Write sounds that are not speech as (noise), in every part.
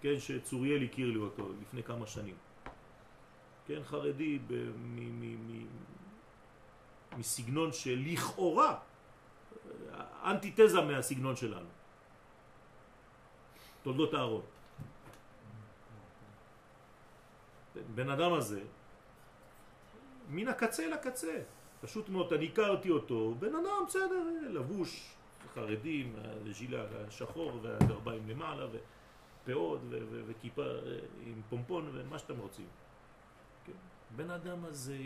כן, שצוריאל הכיר לי אותו לפני כמה שנים. כן, חרדי מסגנון שלכאורה אנטיתזה מהסגנון שלנו. תולדות הארון. בן אדם הזה, מן הקצה לקצה, פשוט מאוד, אני הכרתי אותו, בן אדם בסדר, לבוש, חרדים, ז'ילה השחור והגרביים למעלה ופאות וכיפה עם פומפון ומה שאתם רוצים. כן? בן אדם הזה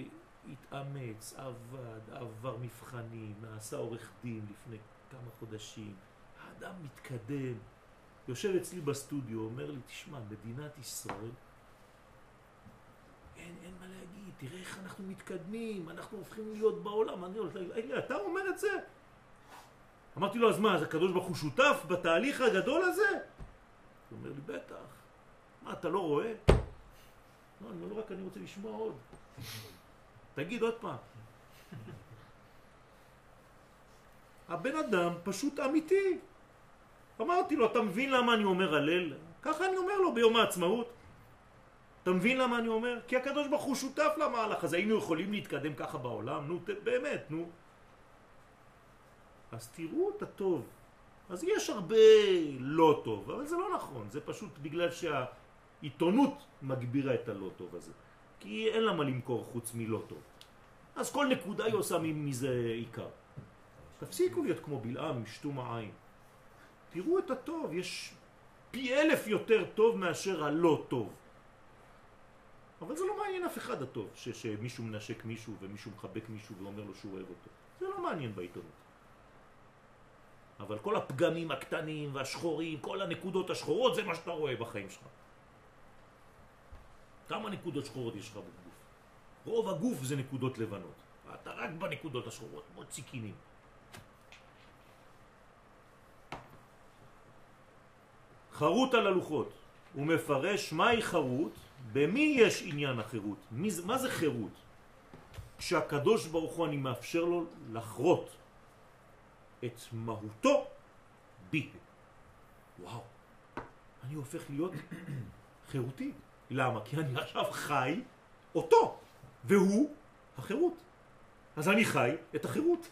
התאמץ, עבד, עבר מבחנים, נעשה עורך דין לפני כמה חודשים, האדם מתקדם, יושב אצלי בסטודיו, אומר לי, תשמע, מדינת ישראל, אין, אין מה להגיד, תראה איך אנחנו מתקדמים, אנחנו הופכים להיות בעולם. אני אומר, אתה אומר את זה? אמרתי לו, אז מה, אז הקדוש ברוך הוא שותף בתהליך הגדול הזה? הוא אומר לי, בטח. מה, אתה לא רואה? לא, אני אומר, רק אני רוצה לשמוע עוד. תגיד עוד פעם. הבן אדם פשוט אמיתי. אמרתי לו, אתה מבין למה אני אומר הלל? ככה אני אומר לו ביום העצמאות. אתה מבין למה אני אומר? כי הקדוש ברוך הוא שותף למהלך הזה. היינו יכולים להתקדם ככה בעולם? נו, באמת, נו. אז תראו את הטוב. אז יש הרבה לא טוב, אבל זה לא נכון. זה פשוט בגלל שהעיתונות מגבירה את הלא טוב הזה. כי אין לה מה למכור חוץ מלא טוב. אז כל נקודה היא עושה מזה עיקר. תפסיקו להיות כמו בלעם, שתום העין. תראו את הטוב, יש פי אלף יותר טוב מאשר הלא טוב. אבל זה לא מעניין אף אחד הטוב, שמישהו מנשק מישהו ומישהו מחבק מישהו ואומר לו שהוא אוהב אותו. זה לא מעניין בעיתונות. אבל כל הפגמים הקטנים והשחורים, כל הנקודות השחורות, זה מה שאתה רואה בחיים שלך. כמה נקודות שחורות יש לך בגוף? רוב הגוף זה נקודות לבנות. אתה רק בנקודות השחורות, מאוד ציקינים. חרוט על הלוחות. הוא מפרש מהי חרוט, במי יש עניין החירות. מה זה חירות? כשהקדוש ברוך הוא אני מאפשר לו לחרות את מהותו בי. וואו, אני הופך להיות (clears throat) חירותי. למה? כי אני עכשיו חי אותו, והוא החירות. אז אני חי את החירות.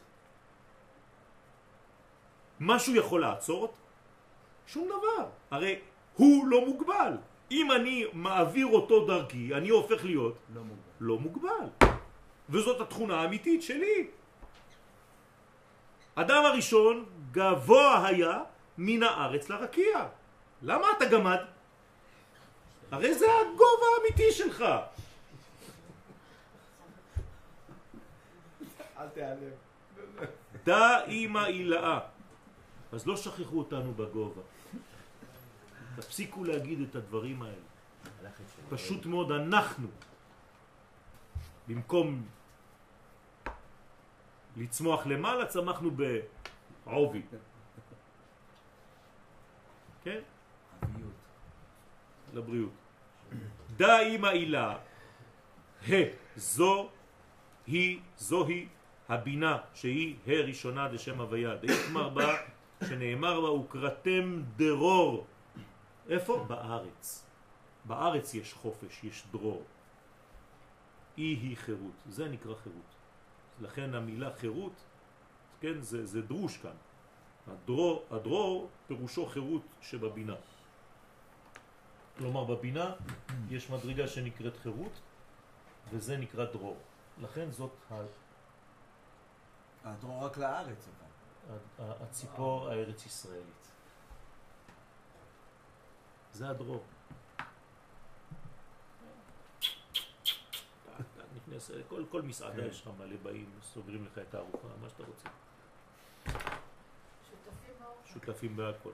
משהו יכול לעצור אותי? שום דבר. הרי הוא לא מוגבל. אם אני מעביר אותו דרכי, אני הופך להיות לא מוגבל. לא מוגבל. וזאת התכונה האמיתית שלי. אדם הראשון גבוה היה מן הארץ לרקיע. למה אתה גמד? הרי זה הגובה האמיתי שלך. אל תיעלם. דא אימא אילאה. אז לא שכחו אותנו בגובה. תפסיקו להגיד את הדברים האלה. פשוט מאוד אנחנו, במקום לצמוח למעלה, צמחנו בעובי. כן? אביות. לבריאות. דא אימא אילה, ה, זו היא, זוהי הבינה שהיא ה ראשונה דשם הוויה. דאיתמר בה, שנאמר בה, וקראתם דרור. איפה? בארץ. בארץ יש חופש, יש דרור. אי היא חירות, זה נקרא חירות. לכן המילה חירות, כן, זה, זה דרוש כאן. הדרור, הדרור פירושו חירות שבבינה. כלומר בבינה יש מדרגה שנקראת חירות וזה נקרא דרור. לכן זאת ה- הדרור רק לארץ אבל. הציפור הארץ ישראלית. זה הדרור. נכנס, כל, כל מסעדה יש לך מלא באים, סוגרים לך את הארוחה, מה שאתה רוצה. שותפים באוכל. שותפים בהכל.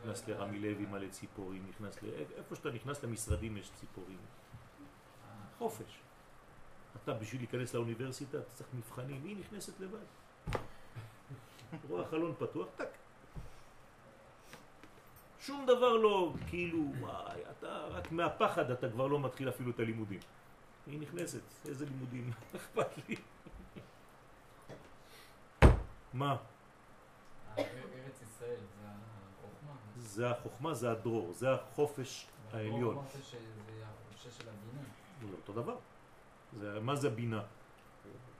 נכנס לרמי לוי מלא ציפורים, נכנס ל... איפה שאתה נכנס למשרדים יש ציפורים. חופש. אתה בשביל להיכנס לאוניברסיטה אתה צריך מבחנים, היא נכנסת לבד. רואה חלון פתוח, טק. שום דבר לא, כאילו, וואי, אתה רק מהפחד אתה כבר לא מתחיל אפילו את הלימודים. היא נכנסת, איזה לימודים, (laughs) אכפת לי. מה? ארץ ישראל זה החוכמה. זה החוכמה, זה הדרור, זה החופש העליון. אמרת שזה החופשה של הבינה. זה אותו דבר. זה, מה זה בינה?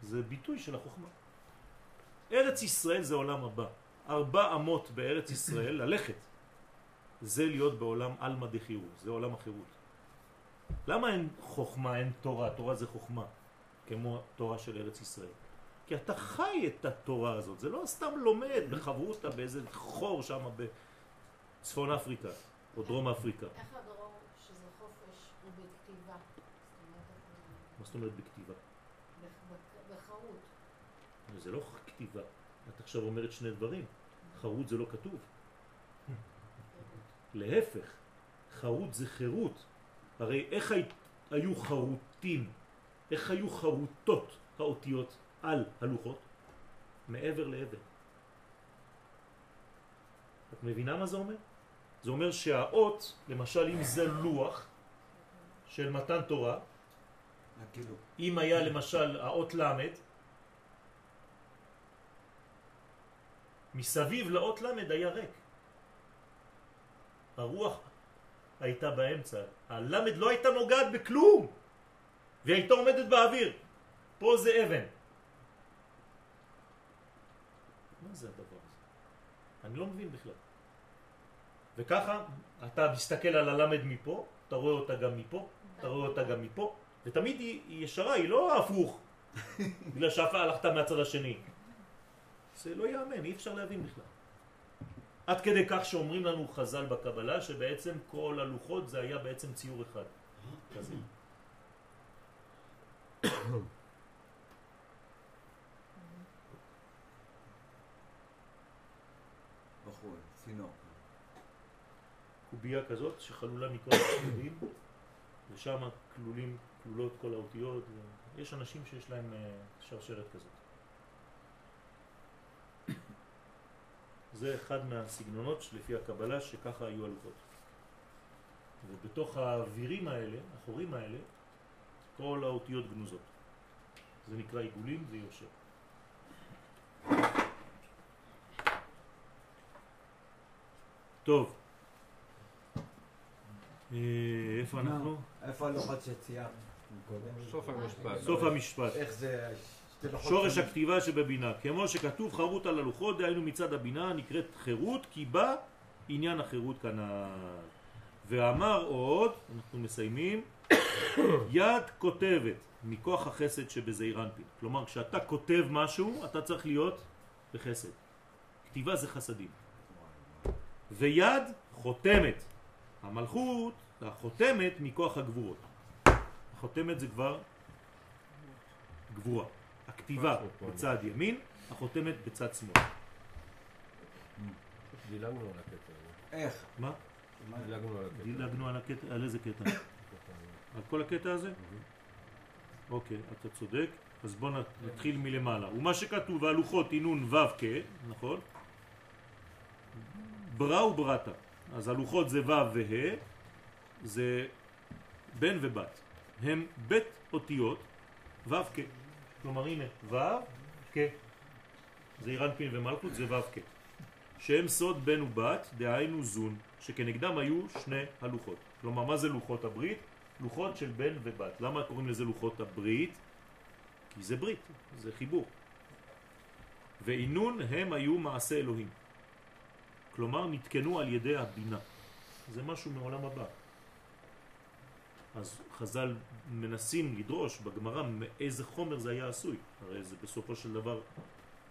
זה ביטוי של החוכמה. ארץ ישראל זה עולם הבא. ארבע אמות בארץ ישראל, ללכת, זה להיות בעולם עלמא דחירות, זה עולם החירות. למה אין חוכמה, אין תורה? תורה זה חוכמה, כמו תורה של ארץ ישראל. כי אתה חי את התורה הזאת, זה לא סתם לומד בחברותה באיזה חור שם בצפון אפריקה או דרום אפריקה. איך הדרור שזה חופש הוא בכתיבה? מה זאת אומרת בכתיבה? בחרות. זה לא כתיבה. את עכשיו אומרת שני דברים. חרות זה לא כתוב. להפך, חרות זה חירות. הרי איך הי- היו חרוטים, איך היו חרוטות האותיות על הלוחות? מעבר לעבר. את מבינה מה זה אומר? זה אומר שהאות, למשל אם זה לוח של מתן תורה, אם היה למשל האות למד, מסביב לאות למד היה ריק. הרוח הייתה באמצע. הלמד לא הייתה נוגעת בכלום, והיא הייתה עומדת באוויר. פה זה אבן. מה זה הדבר הזה? אני לא מבין בכלל. וככה אתה מסתכל על הלמד מפה, אתה רואה אותה גם מפה, אתה רואה אותה גם מפה, ותמיד היא, היא ישרה, היא לא הפוך, (laughs) בגלל שאף הלכת מהצד השני. זה לא יאמן, אי אפשר להבין בכלל. עד כדי כך שאומרים לנו חז"ל בקבלה שבעצם כל הלוחות זה היה בעצם ציור אחד. כזה. בחור, צינור. קובייה כזאת שחלולה מכל הצדדים ושם כלולים, כלולות כל האותיות. יש אנשים שיש להם אה, שרשרת כזאת. זה אחד מהסגנונות שלפי הקבלה שככה היו הלוחות. ובתוך האווירים האלה, החורים האלה, כל האותיות גנוזות. זה נקרא עיגולים ויושר. טוב. אה, איפה אנחנו? איפה הלוחות שציירת? קודם? סוף המשפט. סוף המשפט. איך זה... שורש. הכתיבה שבבינה, כמו שכתוב חרות על הלוחות, דהיינו מצד הבינה נקראת חירות, כי בה עניין החירות כנ"ל. ואמר עוד, אנחנו מסיימים, (coughs) יד כותבת מכוח החסד שבזעיר אנפין. כלומר, כשאתה כותב משהו, אתה צריך להיות בחסד. כתיבה זה חסדים. ויד חותמת. המלכות, החותמת מכוח הגבורות. החותמת זה כבר גבורה. הכתיבה בצד ימין, החותמת בצד שמאל. דילגנו על הקטע הזה. איך? מה? דילגנו על הקטע. דילגנו על הקטע, על איזה קטע? על כל הקטע הזה? אוקיי, אתה צודק. אז בואו נתחיל מלמעלה. ומה שכתוב, והלוחות אינון ו' כ', נכון? ברא וברתה. אז הלוחות זה ו' וה', זה בן ובת. הם בית אותיות ו' כ'. כלומר הנה ו' כ'. זה אירנפין ומלכות זה ו' כ'. שהם סוד בן ובת, דהיינו זון, שכנגדם היו שני הלוחות. כלומר, מה זה לוחות הברית? לוחות של בן ובת. למה קוראים לזה לוחות הברית? כי זה ברית, זה חיבור. ועינון הם היו מעשה אלוהים. כלומר, נתקנו על ידי הבינה. זה משהו מעולם הבא. אז חז"ל מנסים לדרוש בגמרא מאיזה חומר זה היה עשוי. הרי זה בסופו של דבר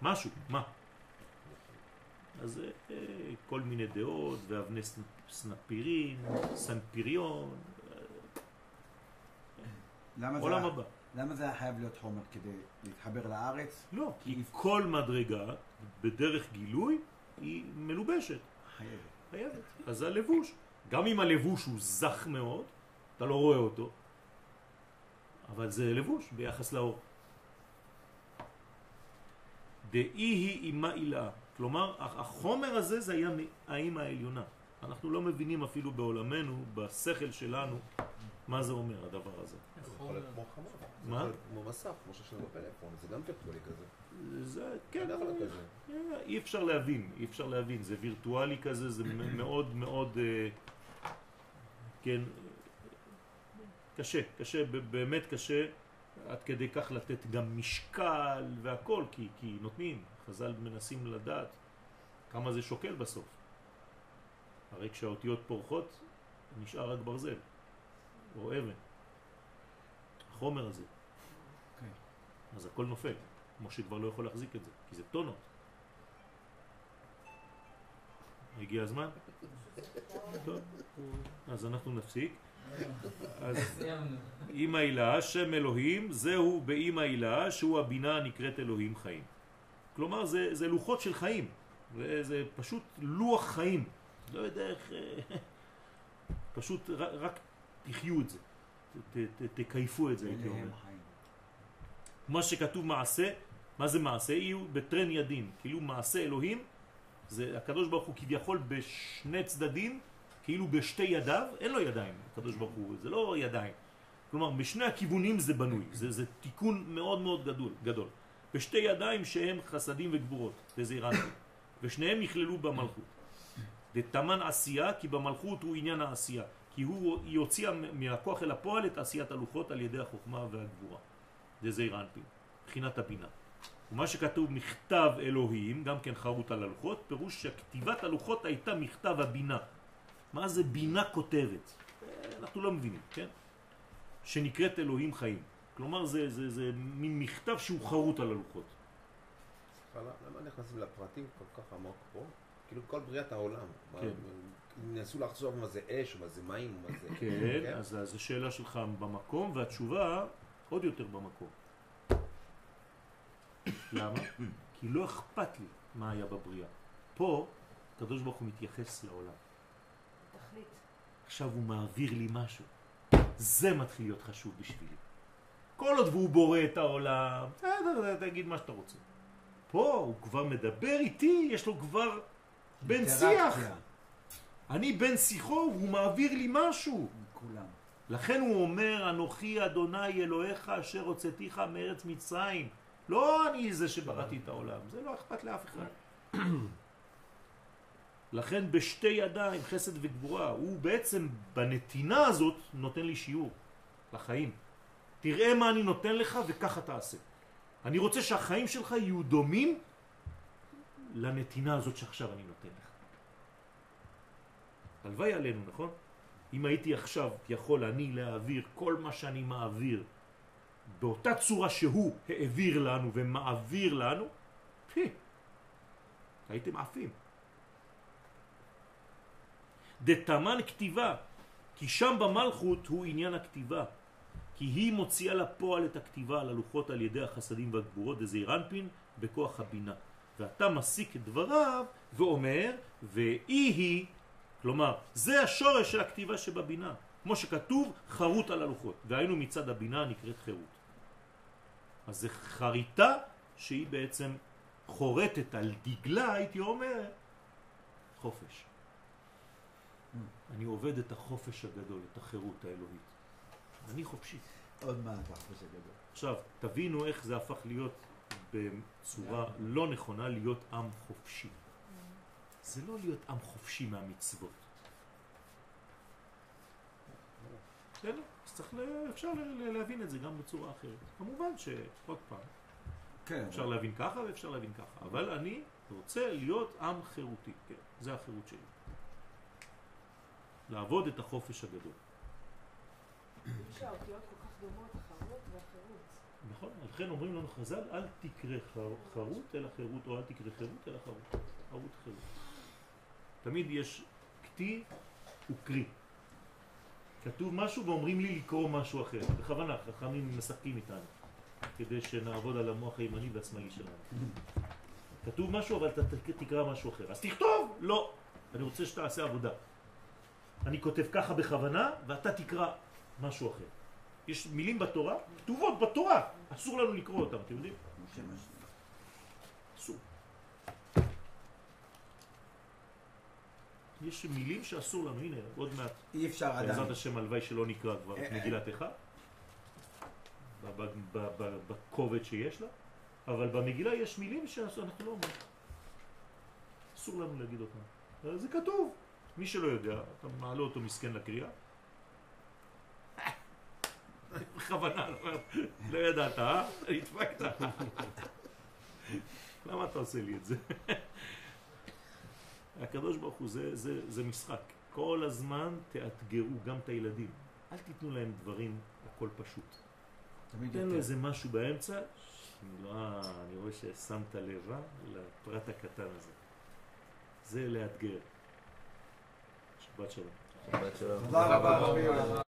משהו, מה? אז אה, כל מיני דעות ואבני סנ- סנפירין, סנפיריון, למה זה עולם היה- הבא. למה זה היה חייב להיות חומר כדי להתחבר לארץ? לא, כי כל מדרגה בדרך גילוי היא מלובשת, חייבת. חייבת. אז זה הלבוש. גם אם הלבוש הוא זך מאוד, אתה לא רואה אותו, אבל זה לבוש ביחס לאור. דאי היא אימה אילאה. כלומר, החומר הזה זה היה האימא העליונה. אנחנו לא מבינים אפילו בעולמנו, בשכל שלנו, מה זה אומר הדבר הזה. זה יכול להיות כמו חמור. זה מה? כמו מסך, כמו שיש לנו בפלאפון, זה גם וירטואלי כזה. זה, כן. אה, אי אפשר להבין, אי אפשר להבין, זה וירטואלי כזה, זה מאוד מאוד, אה, כן, קשה, קשה, באמת קשה, עד כדי כך לתת גם משקל והכל, כי, כי נותנים, חז"ל מנסים לדעת כמה זה שוקל בסוף. הרי כשהאותיות פורחות, נשאר רק ברזל, או אבן, החומר הזה. כן. אז הכל נופל. משה כבר לא יכול להחזיק את זה, כי זה טונות. הגיע הזמן? (laughs) טוב, אז אנחנו נפסיק. אז. אמא הילה, שם אלוהים, זהו באמא הילה, שהוא הבינה הנקראת אלוהים חיים. כלומר, זה, זה לוחות של חיים. זה, זה פשוט לוח חיים. לא יודע איך... אה, (laughs) פשוט רק, רק תחיו את זה. ת, ת, ת, תקייפו את זה, הייתי אומר. מה שכתוב מעשה, מה זה מעשה? יהיו בטרן ידין, כאילו מעשה אלוהים, זה הקדוש ברוך הוא כביכול בשני צדדים, כאילו בשתי ידיו, אין לו ידיים, הקדוש ברוך הוא, זה לא ידיים. כלומר, בשני הכיוונים זה בנוי, זה, זה תיקון מאוד מאוד גדול, גדול. בשתי ידיים שהם חסדים וגבורות, וזה רנטי, ושניהם נכללו במלכות. דתמן עשייה, כי במלכות הוא עניין העשייה, כי הוא, היא הוציאה מהכוח אל הפועל את עשיית הלוחות על ידי החוכמה והגבורה. אנפין, מבחינת הבינה. ומה שכתוב מכתב אלוהים, גם כן חרוט על הלוחות, פירוש שכתיבת הלוחות הייתה מכתב הבינה. מה זה בינה כותבת? אנחנו לא מבינים, כן? שנקראת אלוהים חיים. כלומר זה, זה, זה מין מכתב שהוא חרוט על הלוחות. סליחה, למה נכנסים לפרטים כל כך עמוק פה? כאילו כל בריאת העולם. כן. ניסו לחשוב מה זה אש, מה זה מים, מה זה... כן, אז אז השאלה שלך במקום, והתשובה עוד יותר במקום. למה? (coughs) כי לא אכפת לי מה היה בבריאה. פה, הקדוש ברוך הוא מתייחס לעולם. עכשיו הוא מעביר לי משהו. זה מתחיל להיות חשוב בשבילי. כל עוד והוא בורא את העולם, תגיד מה שאתה רוצה. פה הוא כבר מדבר איתי, יש לו כבר בן שיח. אני בן שיחו, הוא מעביר לי משהו. כולם. לכן הוא אומר, אנוכי אדוני אלוהיך אשר הוצאתיך מארץ מצרים. לא אני זה שבראתי את העולם, זה לא אכפת לאף אחד. (clears throat) לכן בשתי ידיים, חסד וגבורה, הוא בעצם בנתינה הזאת נותן לי שיעור לחיים. תראה מה אני נותן לך וככה תעשה. אני רוצה שהחיים שלך יהיו דומים לנתינה הזאת שעכשיו אני נותן לך. הלוואי עלינו, נכון? אם הייתי עכשיו יכול אני להעביר כל מה שאני מעביר באותה צורה שהוא העביר לנו ומעביר לנו, פי, הייתם עפים. דתמן כתיבה, כי שם במלכות הוא עניין הכתיבה, כי היא מוציאה לפועל את הכתיבה על הלוחות על ידי החסדים והגבורות דזעיר אנפין בכוח הבינה. ואתה מסיק את דבריו ואומר, ואי היא, כלומר, זה השורש של הכתיבה שבבינה. כמו שכתוב, חרוט על הלוחות. והיינו מצד הבינה נקראת חירות. אז זה חריטה שהיא בעצם חורטת על דגלה, הייתי אומר, חופש. אני עובד את החופש הגדול, את החירות האלוהית. אני חופשי. עוד מעט החופש הגדול. עכשיו, תבינו איך זה הפך להיות בצורה לא נכונה להיות עם חופשי. זה לא להיות עם חופשי מהמצוות. בסדר? אז צריך, אפשר להבין את זה גם בצורה אחרת. כמובן שעוד פעם, כן, אפשר להבין ככה ואפשר להבין ככה, אבל אני רוצה להיות עם חירותי, כן, זה החירות שלי. לעבוד את החופש הגדול. נכון, לכן אומרים לנו חז"ל, אל תקרא חר- חרות אלא חירות, או אל תקרא חירות אלא חרות. חרות חירות. תמיד יש כתי וקרי. כתוב משהו ואומרים לי לקרוא משהו אחר. בכוונה, חכמים משחקים איתנו, כדי שנעבוד על המוח הימני והשמאלי שלנו. כתוב משהו אבל אתה תקרא משהו אחר. אז תכתוב! לא. אני רוצה שתעשה עבודה. אני כותב ככה בכוונה ואתה תקרא משהו אחר. יש מילים בתורה, כתובות בתורה, אסור לנו לקרוא אותם, אתם יודעים? אסור. יש מילים שאסור לנו, הנה, עוד מעט, אי אפשר בעזרת עדיין. השם הלוואי שלא נקרא כבר את אה, אה. מגילת איכה, בכובד שיש לה, אבל במגילה יש מילים שאנחנו לא אומרים. אסור לנו להגיד אותם. אבל זה כתוב. מי שלא יודע, אתה מעלה אותו מסכן לקריאה. בכוונה, לא- ידעת, אה? נדפקת. למה אתה עושה לי את זה? הקדוש ברוך הוא, זה, זה, זה משחק. כל הזמן תאתגרו גם את הילדים. אל תיתנו להם דברים, הכל פשוט. תמיד תן לו. איזה משהו באמצע. לא, אני רואה ששמת לב, אה? לפרט הקטן הזה. זה לאתגר. שבת שלום. תודה רבה.